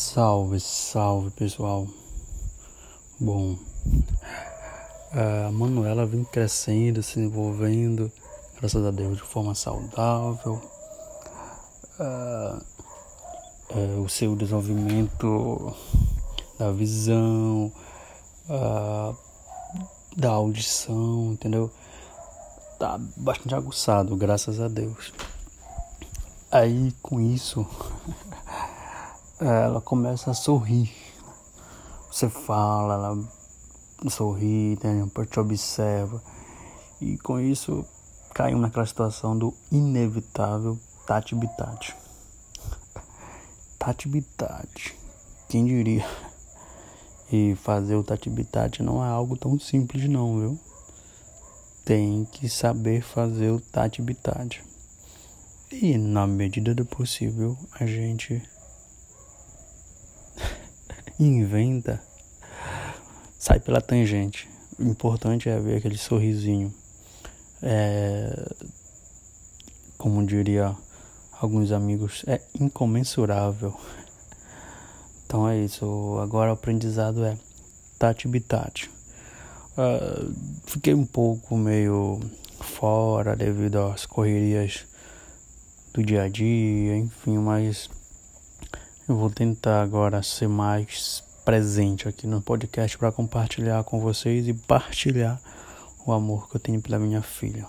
Salve, salve pessoal. Bom, a Manuela vem crescendo, se envolvendo, graças a Deus, de forma saudável. Uh, uh, o seu desenvolvimento da visão, da audição, entendeu? Tá bastante aguçado, graças a Deus. Aí com isso ela começa a sorrir. Você fala, ela sorri, né? te observa. E com isso caímos naquela situação do inevitável Tati Bitati. Tati Bitati. Quem diria? E fazer o Tati Bitati não é algo tão simples não, viu? Tem que saber fazer o Tati Bitati. E na medida do possível a gente inventa, sai pela tangente. O importante é ver aquele sorrisinho. É, como diria alguns amigos, é incomensurável. Então é isso. Agora o aprendizado é tati bitati. Uh, fiquei um pouco meio fora devido às correrias do dia a dia, enfim, mas eu vou tentar agora ser mais presente aqui no podcast para compartilhar com vocês e partilhar o amor que eu tenho pela minha filha.